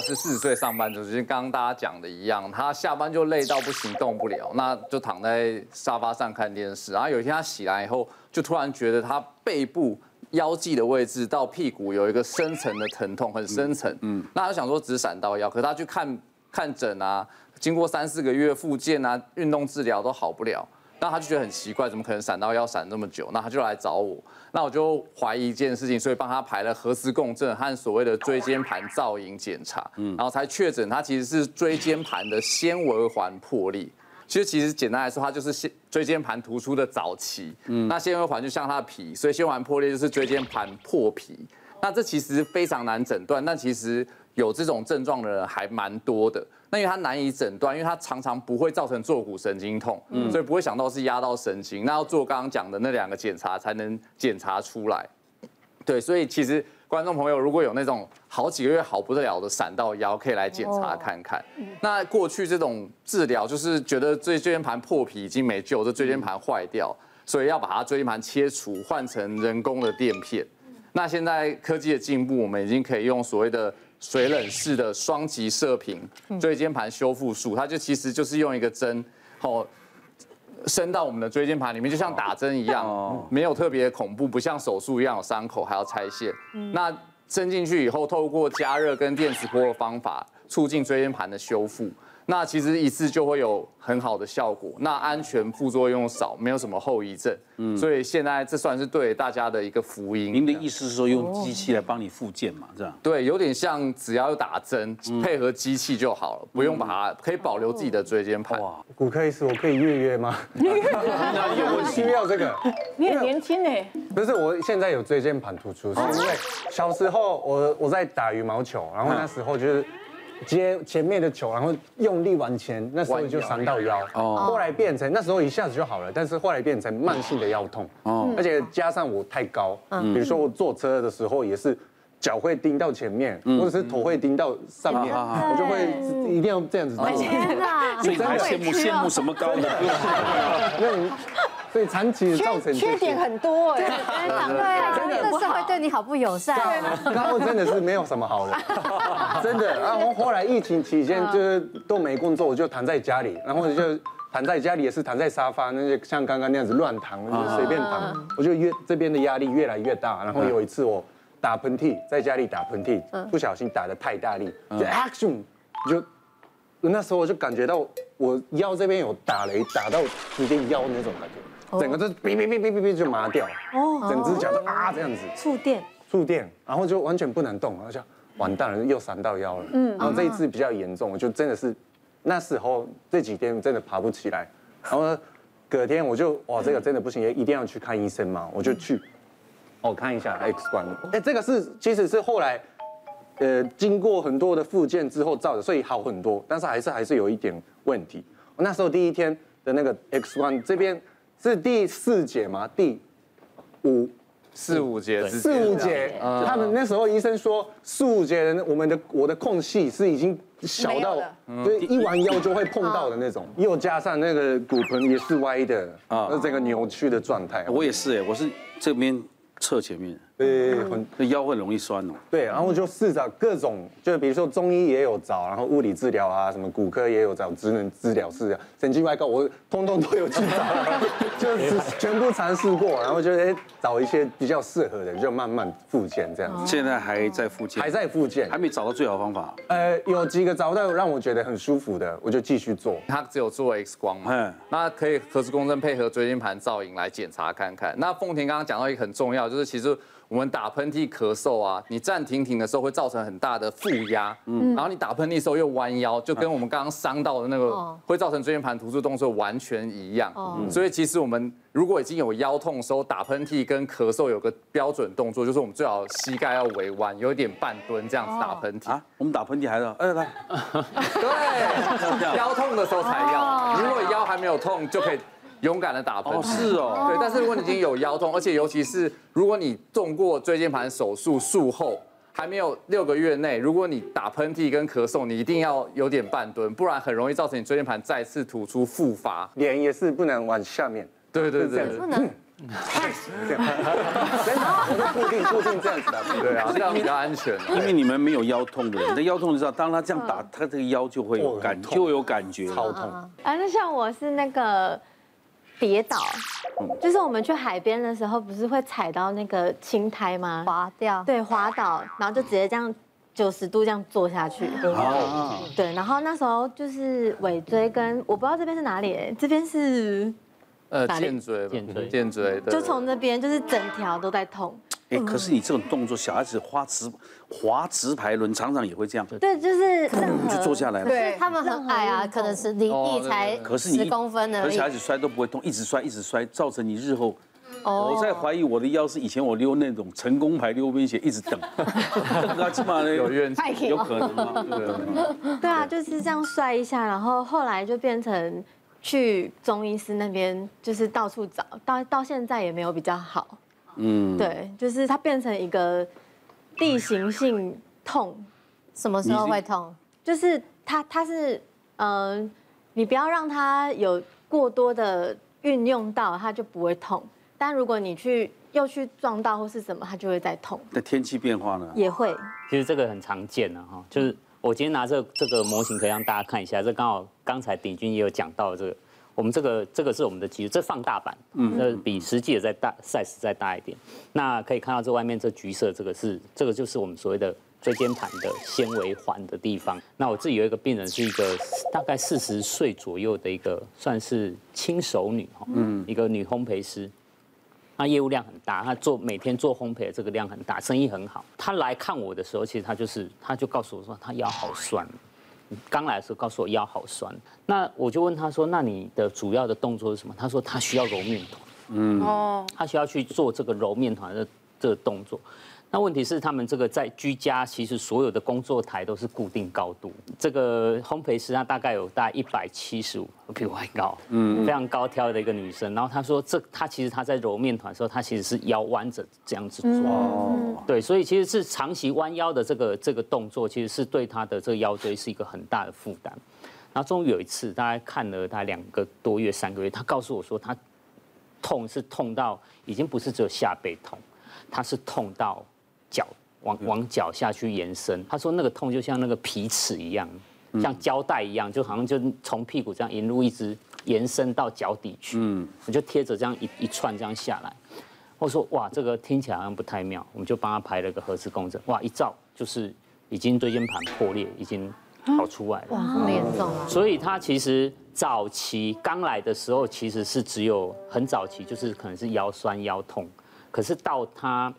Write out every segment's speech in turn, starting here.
是四十岁上班族，就跟刚刚大家讲的一样，他下班就累到不行，动不了，那就躺在沙发上看电视。然后有一天他醒来以后，就突然觉得他背部腰际的位置到屁股有一个深层的疼痛，很深层。嗯，那他想说只是闪到腰，可是他去看看诊啊，经过三四个月复健啊，运动治疗都好不了。那他就觉得很奇怪，怎么可能闪到要闪那么久？那他就来找我，那我就怀疑一件事情，所以帮他排了核磁共振和所谓的椎间盘造影检查，嗯然后才确诊他其实是椎间盘的纤维环破裂。其实其实简单来说，它就是椎椎间盘突出的早期。嗯那纤维环就像它的皮，所以纤维环破裂就是椎间盘破皮。那这其实非常难诊断，但其实有这种症状的人还蛮多的。那因为它难以诊断，因为它常常不会造成坐骨神经痛，嗯，所以不会想到是压到神经，那要做刚刚讲的那两个检查才能检查出来。对，所以其实观众朋友如果有那种好几个月好不得了的闪到腰，可以来检查看看。那过去这种治疗就是觉得椎椎间盘破皮已经没救，这椎间盘坏掉，所以要把它椎间盘切除，换成人工的垫片。那现在科技的进步，我们已经可以用所谓的。水冷式的双极射频椎间盘修复术，它就其实就是用一个针，哦，伸到我们的椎间盘里面，就像打针一样，没有特别恐怖，不像手术一样有伤口还要拆线。那伸进去以后，透过加热跟电磁波的方法，促进椎间盘的修复。那其实一次就会有很好的效果，那安全副作用少，没有什么后遗症，嗯，所以现在这算是对大家的一个福音。您的意思是说用机器来帮你复健嘛？这样？对，有点像只要打针配合机器就好了，不用把它可以保留自己的椎间盘。哇，骨科医师，我可以预约吗？那有问需要这个？你很年轻呢。不是，我现在有椎间盘突出，是因为小时候我我在打羽毛球，然后那时候就是。接前面的球，然后用力往前，那时候就伤到腰。哦。后来变成那时候一下子就好了，但是后来变成慢性的腰痛。哦。而且加上我太高，比如说我坐车的时候也是脚会钉到前面，或者是头会钉到上面，我就会一定要这样子。天哪！所以还羡慕羡慕什么高的？那所以长期造成缺点很多哎。对，真的社会对你好不友善。然后真的是没有什么好的。真的，然后后来疫情期间就是都没工作，我就躺在家里，然后就躺在家里也是躺在沙发，那就像刚刚那样子乱躺，就随便躺，我就越这边的压力越来越大。然后有一次我打喷嚏，在家里打喷嚏，不小心打的太大力，就 action，就那时候我就感觉到我腰这边有打雷，打到直接腰那种感觉，整个就哔哔哔哔哔哔就麻掉，哦，整只脚就啊这样子，触电，触电，然后就完全不能动，然后就。完蛋了，又闪到腰了。嗯，然后这一次比较严重，我就真的是那时候这几天真的爬不起来。然后隔天我就哇，这个真的不行，也一定要去看医生嘛。我就去哦看一下 X 光。哎，这个是其实是后来呃经过很多的复健之后照的，所以好很多，但是还是还是有一点问题。我那时候第一天的那个 X 光这边是第四节吗，第五。四五节，四五节，他们那时候医生说四五节人，我们的我的空隙是已经小到，就一弯腰就会碰到的那种，又加上那个骨盆也是歪的啊，那整个扭曲的状态。我也是哎，我是这边侧前面。对，很那腰会容易酸哦。对，然后就试着各种，就比如说中医也有找，然后物理治疗啊，什么骨科也有找，职能治疗师、神经外科，我通通都有去找，就是全部尝试过，然后就哎找一些比较适合的，就慢慢复健这样子。现在还在复健？还在复健，还没找到最好方法。呃，有几个找到让我觉得很舒服的，我就继续做。他只有做 X 光嘛，嗯，那可以核磁共振配合椎间盘造影来检查看看。那凤田刚刚讲到一个很重要，就是其实。我们打喷嚏、咳嗽啊，你站停停的时候会造成很大的负压，嗯，然后你打喷嚏的时候又弯腰，就跟我们刚刚伤到的那个会造成椎间盘突出动作完全一样。所以其实我们如果已经有腰痛的时候，打喷嚏跟咳嗽有个标准动作，就是我们最好膝盖要微弯，有一点半蹲这样子打喷嚏。啊，我们打喷嚏还要，哎来，对，腰痛的时候才要，如果腰还没有痛就可以。勇敢的打喷嚏，是哦，对。但是如果你已经有腰痛，而且尤其是如果你动过椎间盘手术术后还没有六个月内，如果你打喷嚏跟咳嗽，你一定要有点半蹲，不然很容易造成你椎间盘再次突出复发。脸也是不能往下面，对对对，不能。这样，真的，我就固定固定这样子的。对啊，这样比较安全啊。因为你们没有腰痛的人，那腰痛你知道，当他这样打，他这个腰就会有感，就会有感觉。超痛。啊，那像我是那个跌倒，就是我们去海边的时候，不是会踩到那个青苔吗？滑掉。对，滑倒，然后就直接这样九十度这样坐下去。啊，对，然后那时候就是尾椎跟我不知道这边是哪里，哎，这边是呃，哪里肩椎吧，肩椎剑椎，对就从那边就是整条都在痛。哎，可是你这种动作，小孩子滑直滑直排轮常常也会这样，对，就是就坐下来了。对他们很矮啊，可能是离地才可是你十公分而已可是小。孩子摔都不会痛，一直摔一直摔，造成你日后。哦我在怀疑我的腰是以前我溜那种成功牌溜冰鞋，一直等，那起码呢有怨气。有可能啊，对对啊，就是这样摔一下，然后后来就变成去中医师那边，就是到处找，到到现在也没有比较好。嗯，对，就是它变成一个地形性痛，什么时候会痛？就是它它是嗯、呃，你不要让它有过多的运用到，它就不会痛。但如果你去又去撞到或是什么，它就会再痛，那天气变化呢？也会。其实这个很常见的哈，就是我今天拿这这个模型可以让大家看一下，这刚好刚才鼎军也有讲到这个，我们这个这个是我们的肌肉，这放大版，嗯，那比实际的再大 size 再大一点。那可以看到这外面这橘色这个是这个就是我们所谓的椎间盘的纤维环的地方。那我自己有一个病人是一个大概四十岁左右的一个算是轻熟女哈，嗯，一个女烘焙师。他业务量很大，他做每天做烘焙的这个量很大，生意很好。他来看我的时候，其实他就是，他就告诉我说他腰好酸。刚来的时候告诉我腰好酸，那我就问他说，那你的主要的动作是什么？他说他需要揉面团，嗯，哦，他需要去做这个揉面团的这个动作。那问题是，他们这个在居家，其实所有的工作台都是固定高度。这个烘焙师她大概有大概一百七十五，比我还高，嗯，非常高挑的一个女生。然后她说，这她其实她在揉面团的时候，她其实是腰弯着这样子做。哦，对，所以其实是长期弯腰的这个这个动作，其实是对她的这个腰椎是一个很大的负担。然后终于有一次，大概看了大概两个多月、三个月，她告诉我说，她痛是痛到已经不是只有下背痛，她是痛到。脚往往脚下去延伸，他说那个痛就像那个皮尺一样，像胶带一样，就好像就从屁股这样沿路一直延伸到脚底去。嗯，我就贴着这样一一串这样下来。我说哇，这个听起来好像不太妙，我们就帮他排了个核磁共振。哇，一照就是已经椎间盘破裂，已经跑出来了。哇，这么严重啊！所以他其实早期刚来的时候，其实是只有很早期，就是可能是腰酸腰痛，可是到他。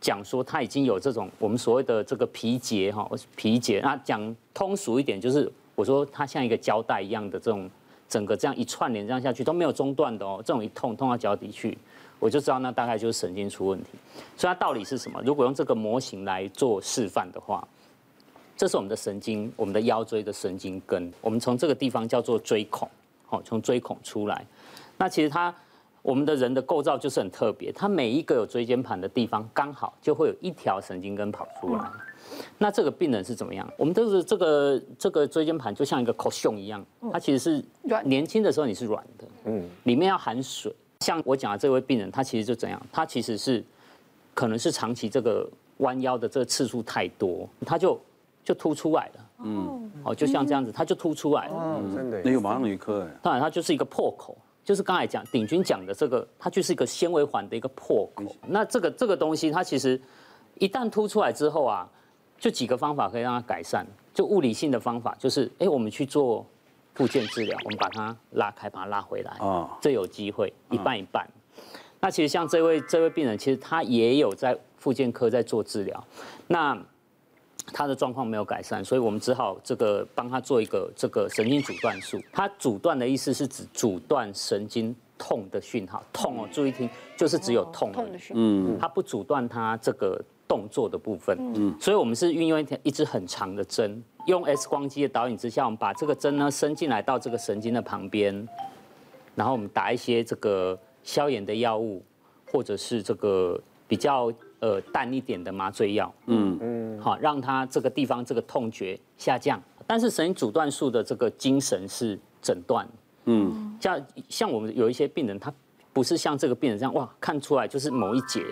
讲说他已经有这种我们所谓的这个皮结哈，皮结。那讲通俗一点，就是我说他像一个胶带一样的这种，整个这样一串联这样下去都没有中断的哦。这种一痛痛到脚底去，我就知道那大概就是神经出问题。所以它道理是什么？如果用这个模型来做示范的话，这是我们的神经，我们的腰椎的神经根。我们从这个地方叫做椎孔，好，从椎孔出来。那其实它。我们的人的构造就是很特别，它每一个有椎间盘的地方，刚好就会有一条神经根跑出来。那这个病人是怎么样？我们都是这个这个椎间盘就像一个口胸一样，它其实是年轻的时候你是软的，嗯，里面要含水。像我讲的这位病人，他其实就怎样？他其实是可能是长期这个弯腰的这个次数太多，他就就凸出来了，嗯，哦，就像这样子，他就凸出来了，哦，真的。那有马上有一颗哎，当然它就是一个破口。就是刚才讲鼎军讲的这个，它就是一个纤维环的一个破口。那这个这个东西，它其实一旦凸出来之后啊，就几个方法可以让它改善。就物理性的方法，就是哎，我们去做复健治疗，我们把它拉开，把它拉回来哦，这有机会一半一半。那其实像这位这位病人，其实他也有在复健科在做治疗。那他的状况没有改善，所以我们只好这个帮他做一个这个神经阻断术。他阻断的意思是指阻断神经痛的讯号，痛哦，注意听，就是只有痛。痛的讯号。嗯，他不阻断他这个动作的部分。嗯，所以我们是运用一条一支很长的针，用 X 光机的导引之下，我们把这个针呢伸进来到这个神经的旁边，然后我们打一些这个消炎的药物，或者是这个比较。呃，淡一点的麻醉药，嗯嗯，好，让他这个地方这个痛觉下降。但是神经阻断术的这个精神是诊断，嗯，像像我们有一些病人，他不是像这个病人这样哇看出来就是某一节，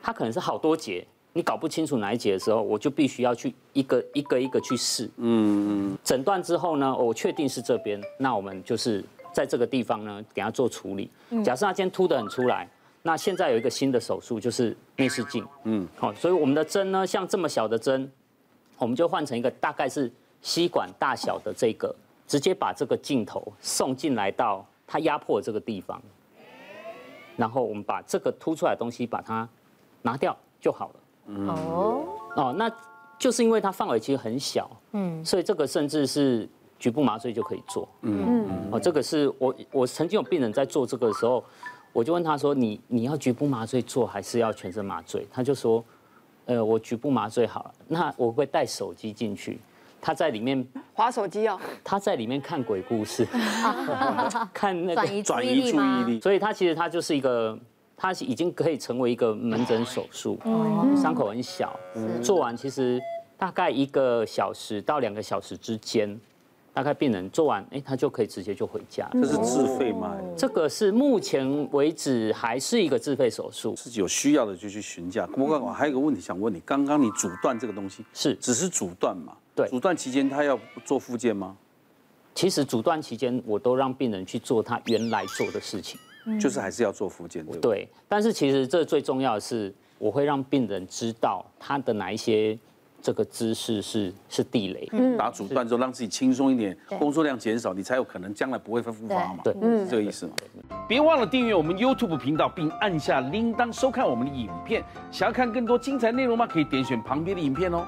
他可能是好多节，你搞不清楚哪一节的时候，我就必须要去一个一个一个去试。嗯嗯。诊断之后呢，我确定是这边，那我们就是在这个地方呢给他做处理。假设他今天凸的很出来，那现在有一个新的手术就是内视镜。嗯。好，所以我们的针呢，像这么小的针，我们就换成一个大概是吸管大小的这个。直接把这个镜头送进来到它压迫的这个地方，然后我们把这个凸出来的东西把它拿掉就好了。哦哦，那就是因为它范围其实很小，嗯，所以这个甚至是局部麻醉就可以做。嗯嗯，哦，这个是我我曾经有病人在做这个的时候，我就问他说：“你你要局部麻醉做还是要全身麻醉？”他就说：“呃，我局部麻醉好了，那我会带手机进去。”他在里面划手机哦，他在里面看鬼故事，看那个转移注意力，所以他其实他就是一个，他已经可以成为一个门诊手术，伤口很小，做完其实大概一个小时到两个小时之间，大概病人做完，哎，他就可以直接就回家。这是自费吗？这个是目前为止还是一个自费手术，自己有需要的就去询价。不过我还有一个问题想问你，刚刚你阻断这个东西是只是阻断嘛？对，阻断期间他要做复健吗？其实阻断期间我都让病人去做他原来做的事情，就是还是要做复健。对，但是其实这最重要的是，我会让病人知道他的哪一些这个姿势是是地雷。打阻断之后让自己轻松一点，工作量减少，你才有可能将来不会复发嘛。对，是这个意思嘛。别忘了订阅我们 YouTube 频道，并按下铃铛收看我们的影片。想要看更多精彩内容吗？可以点选旁边的影片哦。